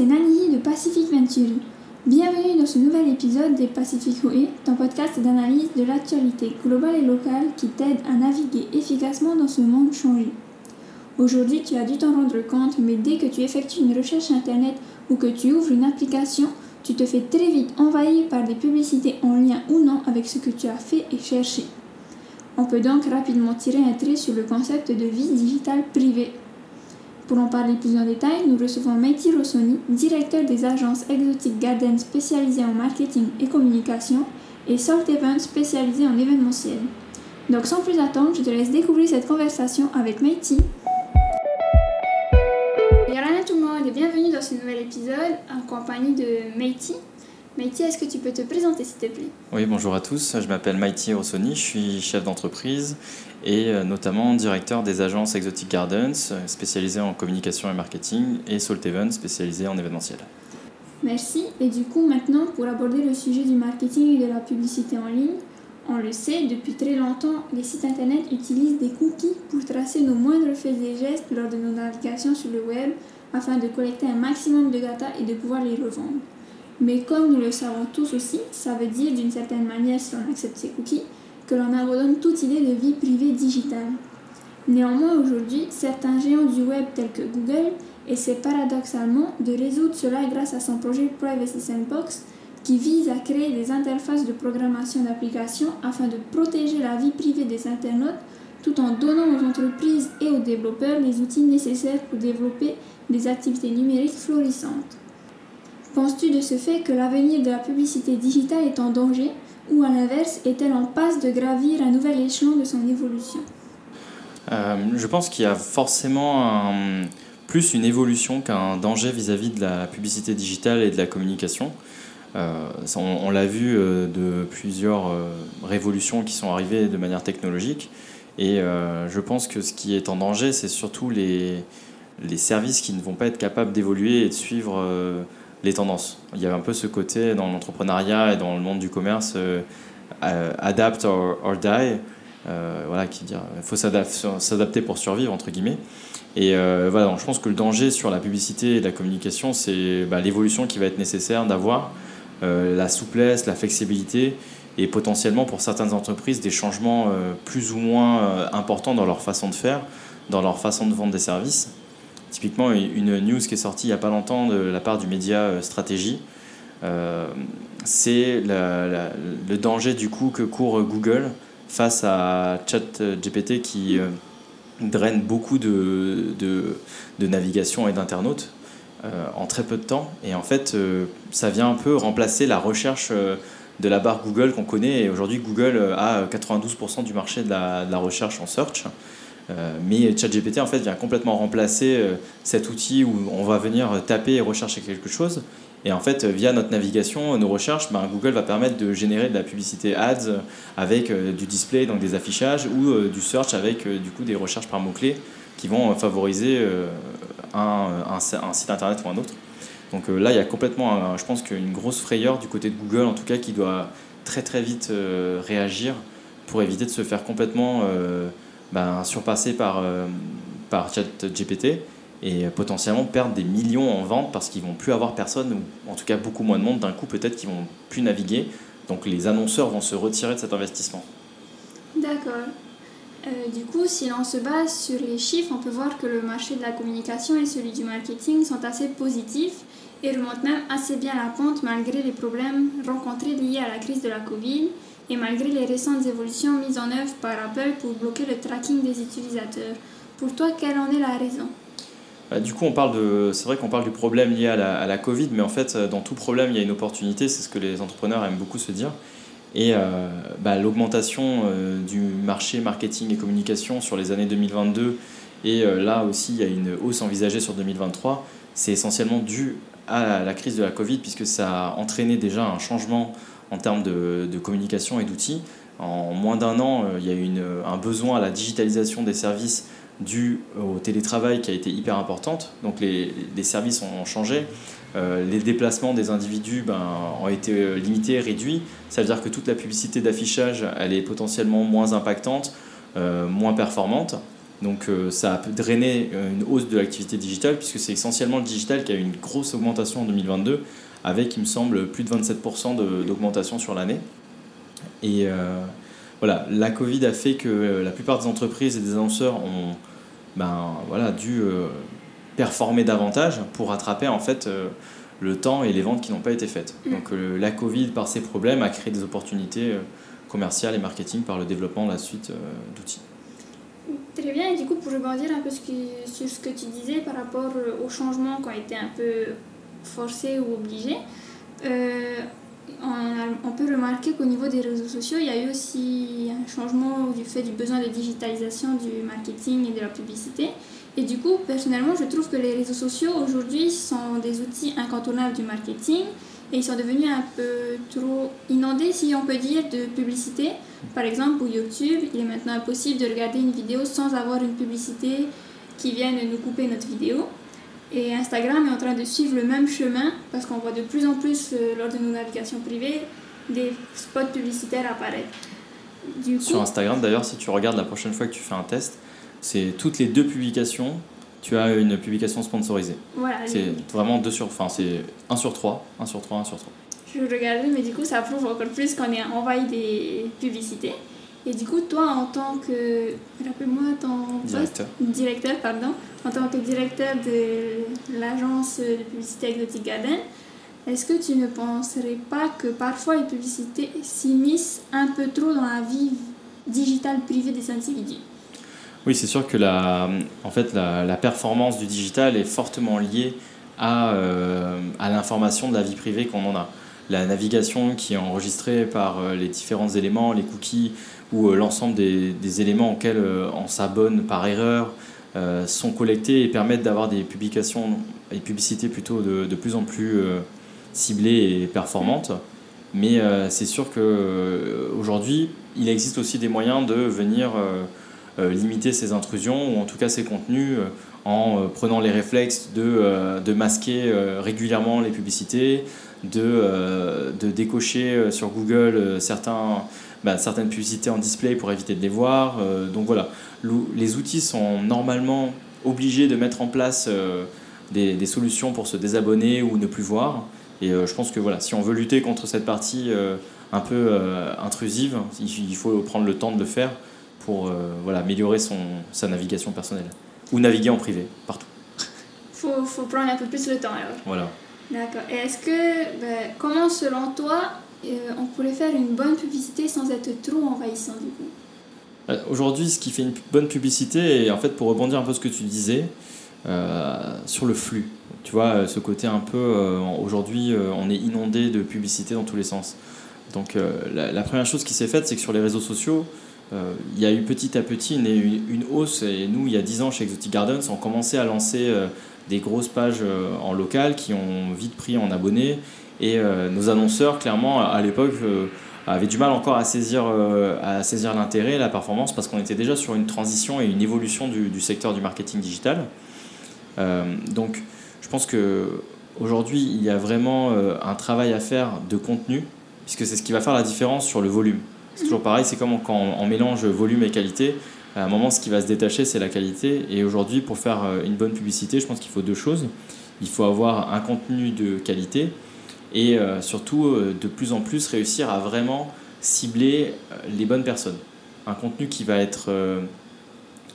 c'est Nani de Pacific Venturi. Bienvenue dans ce nouvel épisode des Pacific Way, ton podcast d'analyse de l'actualité globale et locale qui t'aide à naviguer efficacement dans ce monde changé. Aujourd'hui, tu as dû t'en rendre compte, mais dès que tu effectues une recherche internet ou que tu ouvres une application, tu te fais très vite envahir par des publicités en lien ou non avec ce que tu as fait et cherché. On peut donc rapidement tirer un trait sur le concept de vie digitale privée. Pour en parler plus en détail, nous recevons Meiti Rossoni, directeur des agences Exotic Garden spécialisées en marketing et communication, et Salt Event spécialisé en événementiel. Donc sans plus attendre, je te laisse découvrir cette conversation avec Meiti. Bonjour tout le monde et bienvenue dans ce nouvel épisode en compagnie de Meiti. Maïti, est-ce que tu peux te présenter s'il te plaît? Oui, bonjour à tous. Je m'appelle Maïti Rossoni, je suis chef d'entreprise et euh, notamment directeur des agences Exotic Gardens, spécialisées en communication et marketing, et Salt Even, spécialisée en événementiel. Merci. Et du coup, maintenant, pour aborder le sujet du marketing et de la publicité en ligne, on le sait, depuis très longtemps, les sites internet utilisent des cookies pour tracer nos moindres faits et gestes lors de nos navigations sur le web afin de collecter un maximum de data et de pouvoir les revendre. Mais comme nous le savons tous aussi, ça veut dire d'une certaine manière, si on accepte ces cookies, que l'on abandonne toute idée de vie privée digitale. Néanmoins, aujourd'hui, certains géants du web tels que Google essaient paradoxalement de résoudre cela grâce à son projet Privacy Sandbox qui vise à créer des interfaces de programmation d'applications afin de protéger la vie privée des internautes tout en donnant aux entreprises et aux développeurs les outils nécessaires pour développer des activités numériques florissantes. Penses-tu de ce fait que l'avenir de la publicité digitale est en danger ou à l'inverse est-elle en passe de gravir un nouvel échelon de son évolution? Euh, Je pense qu'il y a forcément plus une évolution qu'un danger vis-à-vis de la publicité digitale et de la communication. Euh, on, l'a vu euh, de plusieurs révolutions qui sont arrivées de manière technologique et je pense que ce qui est en danger, c'est surtout les, les services qui ne vont pas être capables d'évoluer et de suivre les tendances. Il y a un peu ce côté dans l'entrepreneuriat et dans le monde du commerce, euh, euh, adapt or, die, euh, voilà, qui dit, il faut s'adapter pour survivre entre guillemets. Et voilà, je pense que le danger sur la publicité et la communication, c'est bah, l'évolution qui va être nécessaire d'avoir, la souplesse, la flexibilité et potentiellement pour certaines entreprises des changements plus ou moins importants dans leur façon de faire, dans leur façon de vendre des services. Typiquement, une news qui est sortie il n'y a pas longtemps de la part du média euh, Stratégie, euh, c'est le danger du coup que court Google face à ChatGPT qui euh, draine beaucoup de, de, navigation et d'internautes en très peu de temps. Et en fait, ça vient un peu remplacer la recherche de la barre Google qu'on connaît. Et aujourd'hui, Google a 92% du marché de la, de la, recherche en search. Euh, mais ChatGPT en fait vient complètement remplacer euh, cet outil où on va venir taper et rechercher quelque chose. Et en fait, via notre navigation, nos recherches, ben, Google va permettre de générer de la publicité ads avec euh, du display, donc des affichages, ou du search avec du coup des recherches par mots-clés qui vont favoriser un, un, site internet ou un autre. Donc là, il y a complètement, je pense qu'une grosse frayeur du côté de Google, en tout cas, qui doit très très vite réagir pour éviter de se faire complètement ben, surpassés par, euh, par ChatGPT et potentiellement perdre des millions en vente parce qu'ils vont plus avoir personne ou en tout cas beaucoup moins de monde. D'un coup peut-être qu'ils vont plus naviguer. Donc les annonceurs vont se retirer de cet investissement. D'accord. Euh, du coup si l'on se base sur les chiffres on peut voir que le marché de la communication et celui du marketing sont assez positifs et remontent même assez bien la pente malgré les problèmes rencontrés liés à la crise de la Covid et malgré les récentes évolutions mises en œuvre par Apple pour bloquer le tracking des utilisateurs. Pour toi, quelle en est la raison? Bah, du coup, on parle de, c'est vrai qu'on parle du problème lié à la, Covid, mais en fait, dans tout problème, il y a une opportunité. C'est ce que les entrepreneurs aiment beaucoup se dire. Et euh, bah, l'augmentation euh, du marché marketing et communication sur les années 2022 et euh, là aussi, il y a une hausse envisagée sur 2023. C'est essentiellement dû à la crise de la Covid puisque ça a entraîné déjà un changement en termes de, communication et d'outils. En moins d'un an, euh, il y a eu un besoin à la digitalisation des services dû au télétravail qui a été hyper importante. Donc les, services ont changé. Euh, les déplacements des individus ben, ont été euh, limités, réduits. Ça veut dire que toute la publicité d'affichage, elle est potentiellement moins impactante, moins performante. Donc ça a drainé une hausse de l'activité digitale, puisque c'est essentiellement le digital qui a eu une grosse augmentation en 2022, avec, il me semble, plus de 27% d'augmentation sur l'année. Et voilà, la Covid a fait que la plupart des entreprises et des annonceurs ont ben, voilà, dû performer davantage pour rattraper en fait le temps et les ventes qui n'ont pas été faites. Mm. Donc euh, la Covid, par ses problèmes, a créé des opportunités euh, commerciales et marketing par le développement de la suite euh, d'outils. Très bien, et du coup, pour rebondir un peu sur ce que tu disais par rapport aux changements qui ont été un peu forcés ou obligés, on, on, peut remarquer qu'au niveau des réseaux sociaux, il y a eu aussi un changement du fait du besoin de digitalisation du marketing et de la publicité. Et du coup, personnellement, je trouve que les réseaux sociaux aujourd'hui sont des outils incontournables du marketing et ils sont devenus un peu trop inondés, si on peut dire, de publicité. Par exemple, pour YouTube, il est maintenant impossible de regarder une vidéo sans avoir une publicité qui vienne nous couper notre vidéo. Et Instagram est en train de suivre le même chemin parce qu'on voit de plus en plus euh, lors de nos navigations privées des spots publicitaires apparaître. Sur Instagram, d'ailleurs, si tu regardes la prochaine fois que tu fais un test, c'est toutes les deux publications, tu as une publication sponsorisée. Voilà. C'est vraiment deux sur, enfin c'est 1 sur 3, 1 sur 3, 1 sur 3. Je regardais, mais du coup ça prouve encore plus qu'on est envahi des publicités. Et du coup, toi, en tant que. Rappelle-moi ton directeur. directeur, pardon. En tant que directeur de l'agence de publicité Exotic Garden, est-ce que tu ne penserais pas que parfois les publicités s'immiscent un peu trop dans la vie digitale privée des individus? Oui, c'est sûr que la, en fait, la, la, performance du digital est fortement liée à, euh, à l'information de la vie privée qu'on en a. La navigation qui est enregistrée par euh, les différents éléments, les cookies ou euh, l'ensemble des, éléments auxquels on s'abonne par erreur sont collectés et permettent d'avoir des publications, des publicités plutôt de, de plus en plus ciblées et performantes. Mais c'est sûr qu'aujourd'hui, il existe aussi des moyens de venir euh, limiter ces intrusions ou en tout cas ces contenus euh, en euh, prenant les réflexes de, de masquer régulièrement les publicités, de, de décocher sur Google certains, bah, certaines publicités en display pour éviter de les voir. donc voilà, les outils sont normalement obligés de mettre en place des, des, solutions pour se désabonner ou ne plus voir. Et je pense que voilà, si on veut lutter contre cette partie un peu intrusive, il, faut prendre le temps de le faire pour euh, voilà, améliorer son, sa navigation personnelle. Ou naviguer en privé, partout. Faut, faut prendre un peu plus le temps alors. Voilà. D'accord. Et est-ce que, ben, comment selon toi, euh, on pourrait faire une bonne publicité sans être trop envahissant du coup? Euh, Aujourd'hui, ce qui fait une bonne publicité, et en fait pour rebondir un peu ce que tu disais, sur le flux. Tu vois, ce côté un peu, aujourd'hui, on est inondé de publicité dans tous les sens. Donc la, première chose qui s'est faite, c'est que sur les réseaux sociaux, euh, il y a eu petit à petit une, une, hausse. Et nous, il y a 10 ans chez Exotic Gardens, on commençait à lancer euh, des grosses pages euh, en local qui ont vite pris en abonnés. Et nos annonceurs, clairement, à l'époque, avaient du mal encore à saisir, à saisir l'intérêt, la performance, parce qu'on était déjà sur une transition et une évolution du, du secteur du marketing digital. donc, je pense qu'aujourd'hui, il y a vraiment un travail à faire de contenu, puisque c'est ce qui va faire la différence sur le volume. C'est toujours pareil, c'est comme quand on mélange volume et qualité. À un moment, ce qui va se détacher, c'est la qualité. Et aujourd'hui, pour faire euh, une bonne publicité, je pense qu'il faut deux choses. Il faut avoir un contenu de qualité et euh, surtout, euh, de plus en plus, réussir à vraiment cibler les bonnes personnes. Un contenu qui va être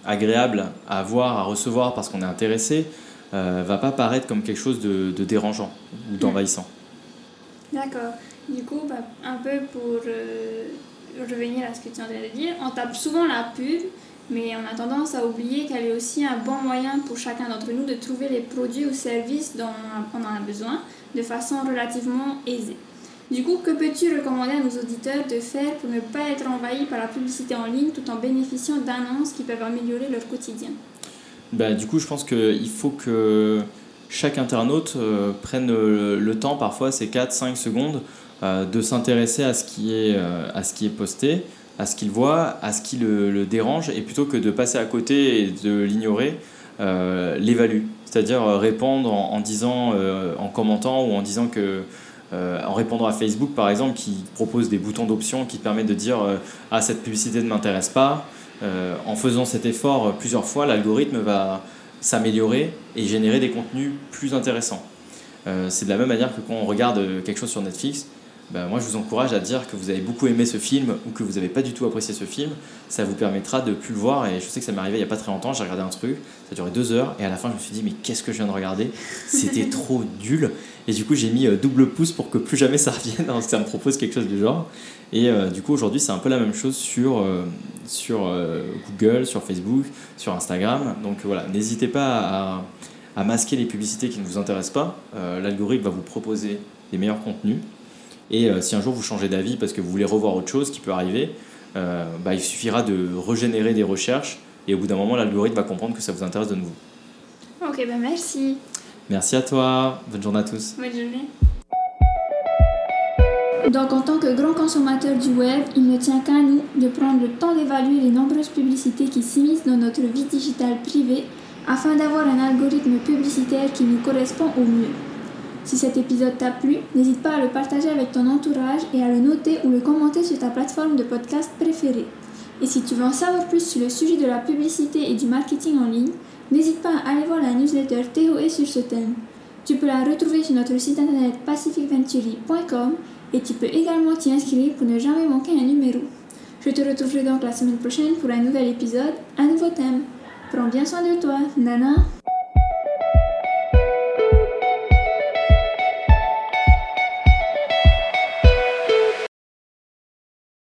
agréable à voir, à recevoir parce qu'on est intéressé, va pas paraître comme quelque chose de, dérangeant ou d'envahissant. D'accord. Du coup, bah, un peu pour revenir à ce que tu es en train de dire, on tape souvent la pub, mais on a tendance à oublier qu'elle est aussi un bon moyen pour chacun d'entre nous de trouver les produits ou services dont on en a besoin de façon relativement aisée. Du coup, que peux-tu recommander à nos auditeurs de faire pour ne pas être envahis par la publicité en ligne tout en bénéficiant d'annonces qui peuvent améliorer leur quotidien? Bah, Du coup, je pense qu'il faut que chaque internaute euh, prenne le, temps, parfois c'est 4-5 secondes, euh, de s'intéresser à, euh, à ce qui est posté, à ce qu'il voit, à ce qui le, dérange, et plutôt que de passer à côté et de l'ignorer, euh, l'évalue. C'est-à-dire répondre en, disant, en commentant ou en disant que en répondant à Facebook par exemple qui propose des boutons d'options qui te permettent de dire ah cette publicité ne m'intéresse pas euh, en faisant cet effort plusieurs fois, l'algorithme va s'améliorer et générer des contenus plus intéressants. Euh, c'est de la même manière que quand on regarde quelque chose sur Netflix, ben, moi je vous encourage à dire que vous avez beaucoup aimé ce film ou que vous n'avez pas du tout apprécié ce film. Ça vous permettra de plus le voir. Et je sais que ça m'est arrivé il n'y a pas très longtemps. J'ai regardé un truc, ça durait deux heures. Et à la fin, je me suis dit, mais qu'est-ce que je viens de regarder? C'était trop nul. Et du coup, j'ai mis euh, double pouce pour que plus jamais ça revienne. Hein, ça me propose quelque chose du genre. Et euh, du coup, aujourd'hui, c'est un peu la même chose sur, euh, sur Google, sur Facebook, sur Instagram. Donc voilà, n'hésitez pas à, à, masquer les publicités qui ne vous intéressent pas. L'algorithme va vous proposer les meilleurs contenus. Et euh, si un jour vous changez d'avis parce que vous voulez revoir autre chose qui peut arriver, euh, bah, il suffira de régénérer des recherches et au bout d'un moment, l'algorithme va comprendre que ça vous intéresse de nouveau. Ok, ben merci. Merci à toi. Bonne journée à tous. Bonne journée. Donc, en tant que grand consommateur du web, il ne tient qu'à nous de prendre le temps d'évaluer les nombreuses publicités qui s'immiscent dans notre vie digitale privée afin d'avoir un algorithme publicitaire qui nous correspond au mieux. Si cet épisode t'a plu, n'hésite pas à le partager avec ton entourage et à le noter ou le commenter sur ta plateforme de podcast préférée. Et si tu veux en savoir plus sur le sujet de la publicité et du marketing en ligne, n'hésite pas à aller voir la newsletter TOE sur ce thème. Tu peux la retrouver sur notre site internet pacificventuri.com et tu peux également t'y inscrire pour ne jamais manquer un numéro. Je te retrouverai donc la semaine prochaine pour un nouvel épisode, un nouveau thème. Prends bien soin de toi, Nana